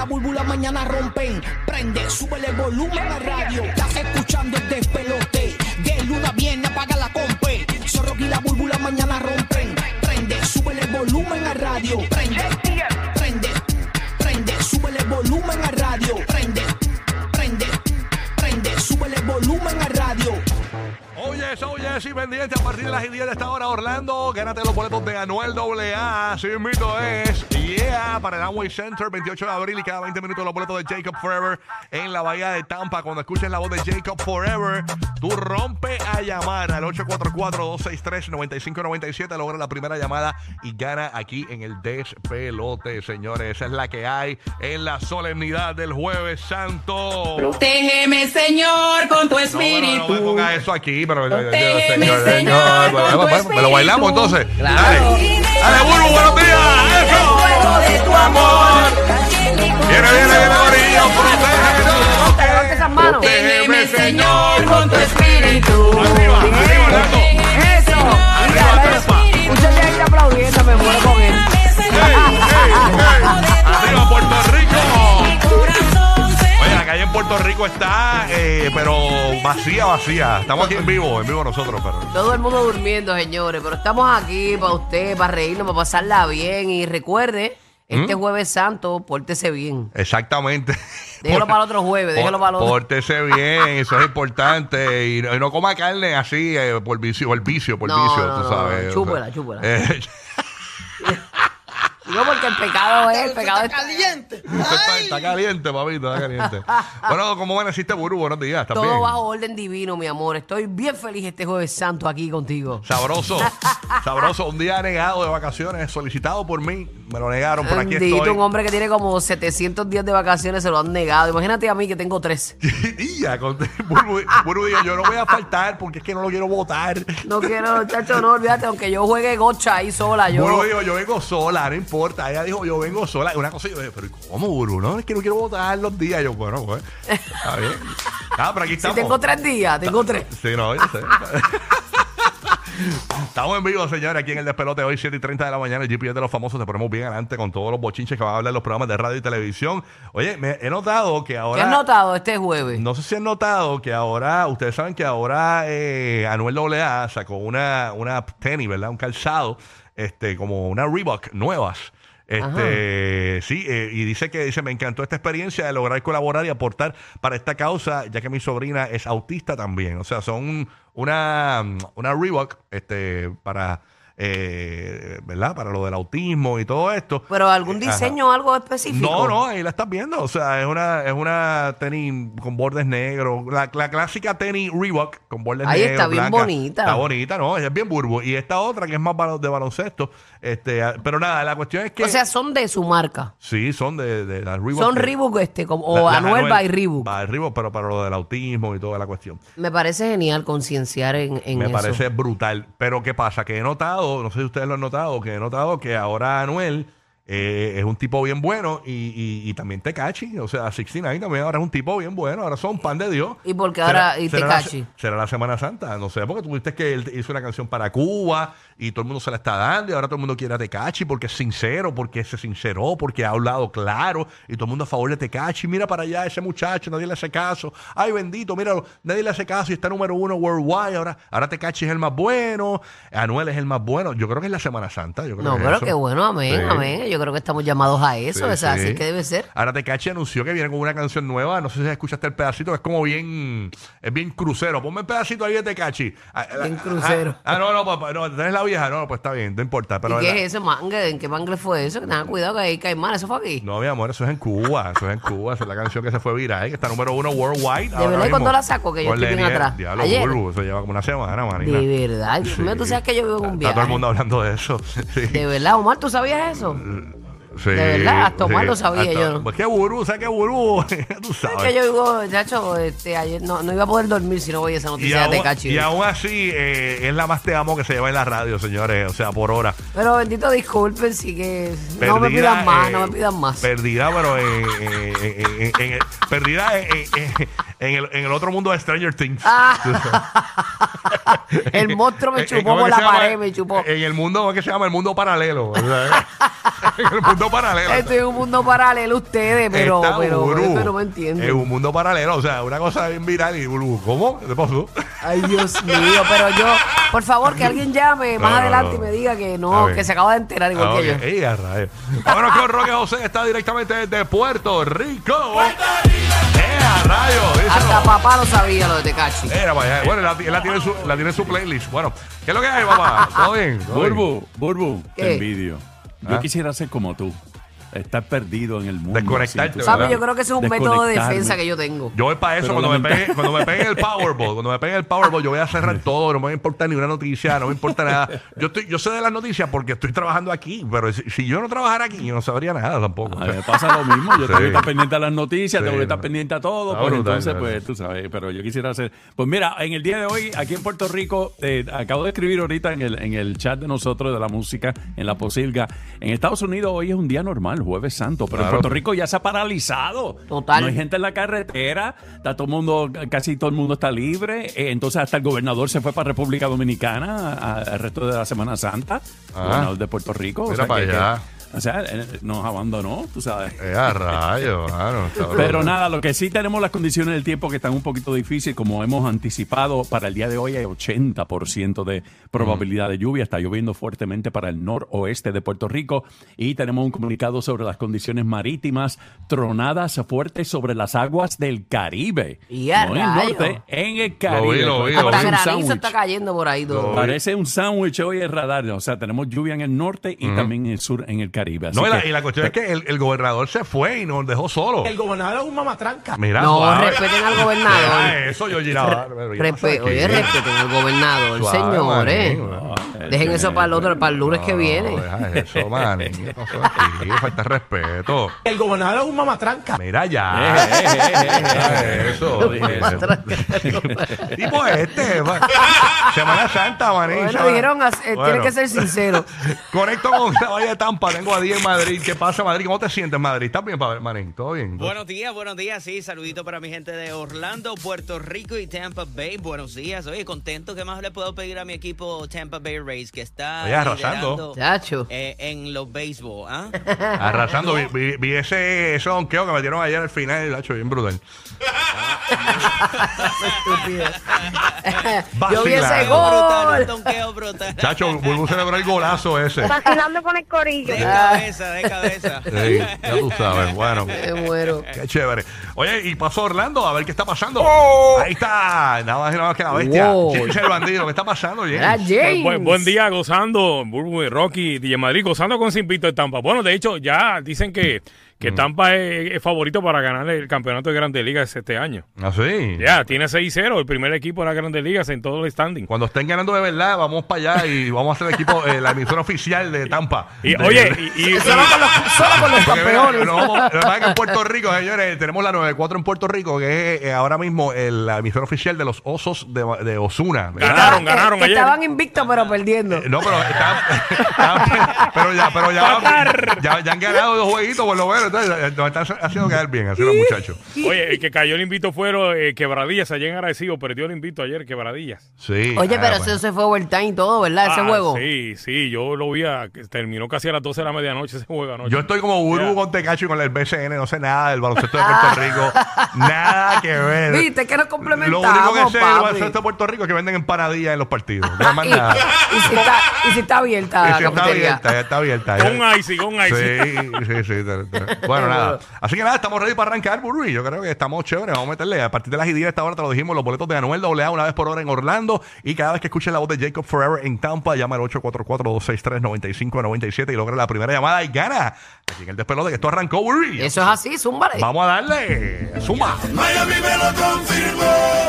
la búlbula mañana rompen. Prende, súbele el volumen a radio. Estás escuchando el despelote. De luna a viernes apaga la compe. Zorro y la búlbula mañana rompen. Prende, súbele el volumen a radio. Prende, prende, prende, súbele el volumen a radio. Prende, prende, prende, súbele el volumen a radio. Oye, oye, sí, pendiente a partir de las 10 de esta hora, Orlando. Gánate los boletos de Anuel AA. Así mito es. Yeah, para el Amway Center, 28 de abril y cada 20 minutos los boletos de Jacob Forever en la Bahía de Tampa. Cuando escuches la voz de Jacob Forever, tú rompe a llamar al 844-263-9597. Logra la primera llamada y gana aquí en el despelote, señores. Esa es la que hay en la solemnidad del Jueves Santo. Protégeme, Señor, con tu No, bueno, espíritu. no me ponga eso aquí, pero Protégeme, señor, Señor, señor. con Bueno, tu bueno, me lo bailamos entonces. Claro. Dale, dale, Burbu, buenos días. Amor. Viene, viene, viene, Corillo, protégenos. Protégeme, Señor, con tu espíritu. Arriba, arriba, Orlando. Eso. Arriba, trepa. Mucha gente aplaudiendo, me muero con él. Arriba, Puerto Rico. Oye, la calle en Puerto Rico está, eh, pero vacía, vacía. Estamos aquí en vivo, en vivo nosotros, pero. Todo el mundo durmiendo, señores, pero estamos aquí para usted, para reírnos, para pasarla bien. Y recuerde, este jueves santo, pórtese bien. Exactamente. Déjelo para el otro jueves, déjelo para el otro. Pórtese bien, eso es importante. Y no, y no coma carne así eh, por vicio, por vicio, por No, vicio, no, tú no, sabes. no. o Chúpela, sea, chúpela. eh, Digo porque el pecado es, el pecado es caliente. está, está caliente, papito, está caliente. bueno, ¿cómo amaneciste, Buru? Buenos días, ¿estás todo bien? bajo orden divino, mi amor. Estoy bien feliz este jueves santo aquí contigo. Sabroso, sabroso. Un día negado de vacaciones, solicitado por mí. Me lo negaron, por aquí Bendito, estoy. un hombre que tiene como 700 días de vacaciones se lo han negado. Imagínate a mí que tengo tres. y ya, con- Buru dijo, yo no voy a faltar porque es que no lo quiero votar. No quiero, chacho, no olvídate, aunque yo juegue gocha ahí sola, yo. Buru dijo, yo vengo sola, no importa. Ella dijo, yo vengo sola. Una cosa, yo dije, pero ¿cómo, Buru? No, es que no quiero votar los días. Yo, bueno, pues, está bien. Ah, pero aquí si estamos. tengo tres días, tengo tres. Sí, no, yo sé. Estamos en vivo, señores, aquí en el despelote hoy, 7 y 30 de la mañana. El GPS de los famosos. Te ponemos bien adelante con todos los bochinches que van a hablar en los programas de radio y televisión. Oye, me he notado que ¿Qué ahora. has notado este jueves? No sé si han notado que ahora, ustedes saben que ahora eh, Anuel AA sacó una, una tenis, ¿verdad? Un calzado, este, como una Reebok nuevas. Este, sí, eh, y dice que dice, me encantó esta experiencia de lograr colaborar y aportar para esta causa, ya que mi sobrina es autista también. O sea, son una, una Reebok, este, para, eh, ¿verdad? Para lo del autismo y todo esto. Pero algún Eh, diseño, algo específico. No, no, ahí la estás viendo. O sea, es una, es una tenis con bordes negros. La, la clásica tenis Reebok con bordes Ahí negros. está bien blanca. bonita. Está bonita, ¿no? Es bien burbo. Y esta otra que es más de baloncesto. Este, ah, pero nada, la cuestión es que. O sea, son de su marca. sí, son de, de las Reebok. Son Reebok este, como, la- o las Anuel by Reebok. By Reebok, pero para lo del autismo y toda la cuestión. Me parece genial concienciar en, en Me eso. parece brutal. Pero ¿qué pasa? Que he notado, no sé si ustedes lo han notado, que he notado que ahora Anuel eh, es un tipo bien bueno y, y, y también Tecachi. O sea, 69 también ahora es un tipo bien bueno. Ahora son pan de Dios. ¿Y por qué ahora- y será la, será la Semana Santa. No sé, porque tú viste que él hizo una canción para Cuba y todo el mundo se la está dando y ahora todo el mundo quiere a Tecachi porque es sincero, porque se sinceró, porque ha hablado claro y todo el mundo a favor de Tecachi. Mira para allá ese muchacho, nadie le hace caso. Ay, bendito, míralo, nadie le hace caso y está número uno worldwide. Ahora, ahora Tecachi es el más bueno, Anuel es el más bueno. Yo creo que es la Semana Santa. Yo creo No, que es pero eso. qué bueno, amén, Sí. amén. Yo creo que estamos llamados a eso, Sí, o sea, sí. así que debe ser. Ahora Tecachi anunció que viene con una canción nueva. No sé si escuchaste el pedacito, es como bien, es bien crucero. Ponme el pedacito ahí de Tecachi. Ah, Bien ah, crucero. Ah, no, no, papá, no, ¿tenés la vieja? No, pues está bien, no importa. Pero ¿Y qué la- es ese mangle? ¿En qué mangle fue eso? Que tengan cuidado que ahí caimán, eso fue aquí. No, mi amor, eso es en Cuba. Eso es en Cuba. Esa es la canción que se fue viral, que está número uno worldwide. ahora verdad? ¿Y mismo. cuándo la sacó? Que yo Ponle estoy bien atrás. Diablo, Ayer. burbu, Eso lleva como una semana, manita. De verdad. Dios mío, tú sabes que yo vivo en un Está viaje. todo el mundo hablando de eso. Sí. De verdad, Omar, ¿tú sabías eso? Sí, De verdad, hasta Omar lo sabía, Hasta- yo. Pues qué burbu, ¿sabes qué burbu? Tú Es sabes. que yo vivo, chacho, este, ayer no, no iba a poder dormir si no voy a esa noticia de Tecachi. y aún así, eh, es la más te amo que se lleva en la radio, señores. O sea, por hora. Pero bendito disculpen, sí que no me pidan más, eh, no me pidan más. Perdida, pero en, en- en- el- perdida en, el, en el otro mundo de Stranger Things. Ah. El monstruo me Eh, eh, chupó ¿cómo por la llama? pared, me chupó. En el mundo, ¿cómo es que se llama? El mundo paralelo. en el mundo paralelo. Estoy en un mundo paralelo ustedes, pero, Está pero, no me entienden. Es un mundo paralelo, o sea, una cosa bien viral y Burbu, ¿cómo? ¿Qué te pasó? Ay, Dios mío, pero yo, por favor, que alguien llame más No, adelante no. y me diga que no, que se acaba de enterar igual Ah, que ok. yo. Vámonos con Roque José, está directamente desde Puerto Rico. ¡Eh, díselo. Hasta papá lo sabía lo de Tecachi. Era allá. Bueno, él la, la tiene en su, la tiene en su playlist. Bueno, ¿qué es lo que hay, papá? ¿Todo bien? ¿Todo bien? Burbu, Burbu, ¿Qué? te envidio. Yo ¿Ah? quisiera ser como tú. Estar perdido en el mundo. Desconectarte, así. Papi, yo creo que ese es un método de Desconectarme. defensa que yo tengo. Yo voy para eso, Pero cuando me, lamenta- pegue, cuando me pegue el Powerball, cuando me pegue el Powerball, yo voy a cerrar todo, no me va a importar ni una noticia, no me importa nada. Yo estoy, yo sé de las noticias porque estoy trabajando aquí, pero si, si yo no trabajara aquí, yo no sabría nada tampoco. A mí me pasa lo mismo. Yo Sí. tengo que estar pendiente a las noticias, Sí, tengo que estar no. pendiente a todo. Está Pues brutal, entonces, ¿verdad? pues tú sabes. Pero yo quisiera hacer. Pues mira, en el día de hoy, aquí en Puerto Rico, eh, acabo de escribir ahorita en el, en el chat de nosotros de la música, en la posilga. En Estados Unidos hoy es un día normal, Jueves Santo, pero en. Puerto Rico ya se ha paralizado. Total. No hay gente en la carretera, está todo el mundo, casi todo el mundo está libre. eh, entonces, hasta el gobernador se fue para República Dominicana al resto de la Semana Santa, Ah. gobernador de Puerto Rico. Mira para que- allá. que- o sea, eh, nos abandonó, tú sabes. Eh, a rayos, mano, Pero nada, lo que sí tenemos las condiciones del tiempo que están un poquito difíciles, como hemos anticipado, para el día de hoy hay 80% de probabilidad de lluvia, está lloviendo fuertemente para el noroeste de Puerto Rico y tenemos un comunicado sobre las condiciones marítimas, tronadas fuertes sobre las aguas del Caribe. Y a no en el norte, en el Lo Caribe. vi, lo vi, lo vi. Parece un granizo sándwich. está cayendo por ahí todo. Parece un sándwich hoy el radar, o sea, tenemos lluvia en el norte y también en el sur, en el Caribe. Así No, y la, que- y la cuestión es que el, el gobernador se fue y nos dejó solo. El gobernador es un mamatranca. Mira, No, suave. respeten al gobernador. Eso, yo giraba. Respe- oye, respeten al gobernador, Suave, señores. manín. Dejen eso para el otro, para el lunes que viene. Deja eso, man. Falta respeto. El gobernador es un mamatranca. Mira ya. Eh, eh, eh, Deja. Eso. tipo este. man. Semana Santa, manín. Bueno, Semana- dijeron, as- eh, Bueno. tiene que ser sincero. Conecto con la Valle de Tampa. Tengo a Día en Madrid. ¿Qué pasa, Madrid? ¿Cómo te sientes, Madrid? ¿Estás bien, pa- manín? ¿Todo bien? Buenos días, buenos días, sí, saludito para mi gente de Orlando, Puerto Rico y Tampa Bay. Buenos días, oye, contento, ¿qué más le puedo pedir a mi equipo Tampa Bay Rays que está Oye, arrasando. Chacho. eh, en los béisbol, ¿ah? Arrasando. Vi, vi- vi ese, ese donqueo que metieron ayer al final. Hecho bien brutal. Estúpido. Yo vi ese brutal, un gol. donqueo brutal. Chacho, Bulbu celebró el golazo ese. Vacilando con el corillo. De cabeza, de cabeza. Sí, ya tú sabes. Bueno. Me muero. Qué chévere. Oye, y pasó Orlando a ver qué está pasando. Oh. Ahí está, nada más y nada más que la bestia. Wow. James el bandido, ¿qué está pasando, Era James? James. Buen, buen día gozando, Burbu Rocky, DJ Madrid, gozando con Sin Pito de Tampa. Bueno, de hecho, ya dicen que. Que Tampa es, es favorito para ganar el campeonato de Grandes Ligas este año. ¿Ah, sí? Ya, tiene 6-0, el primer equipo de las Grandes Ligas en todo el standing. Cuando estén ganando de verdad, vamos para allá y vamos a hacer el equipo, eh, la emisora oficial de Tampa. Y, De- oye, y, y- Solo con los, solo con los campeones. lo que pasa es que en Puerto Rico, señores, tenemos la 94 en Puerto Rico, que es eh, ahora mismo el- la emisora oficial de los osos de, de Osuna. ¿verdad? Ganaron, Que- ganaron que ayer. Estaban invictos, pero perdiendo. Eh, No, pero estaban- estaban- pero ya, pero ya, ya, ya han ganado dos jueguitos por lo menos, nos están haciendo quedar bien, así los muchachos. oye, el que cayó el invito fueron eh, Quebradillas, ayer en agradecido, perdió el invito ayer, Quebradillas. Sí. Oye, ah, pero bueno. eso se fue overtime y todo, ¿verdad? Ese Ah, juego. Sí, sí, yo lo vi, a, que terminó casi a las 12 de la medianoche ese juego anoche. Yo estoy como Burbu Ya. con Tecacho y con el BCN, no sé nada del baloncesto de Puerto Rico. nada que ver. Viste que nos Lo complementamos, único que sé del papi. baloncesto de Puerto Rico es que venden empanadillas en los partidos. No hay más nada. y si está, y si está abierta Y la sí, está cafetería. abierta, ya está abierta. Con icy, con icy. Sí, sí, sí. Bueno, nada. Así que nada, estamos ready para arrancar, Burbu. Yo creo que estamos chéveres. Vamos a meterle. A partir de las 10 de esta hora te lo dijimos, los boletos de Anuel AA una vez por hora en Orlando. Y cada vez que escuches la voz de Jacob Forever en Tampa, llama al 844-263-9597 y logra la primera llamada y gana. Aquí en el despelote que esto arrancó, Burbu. Eso es así, zúmbale. Vamos a darle. Zumba. Miami me lo confirmó.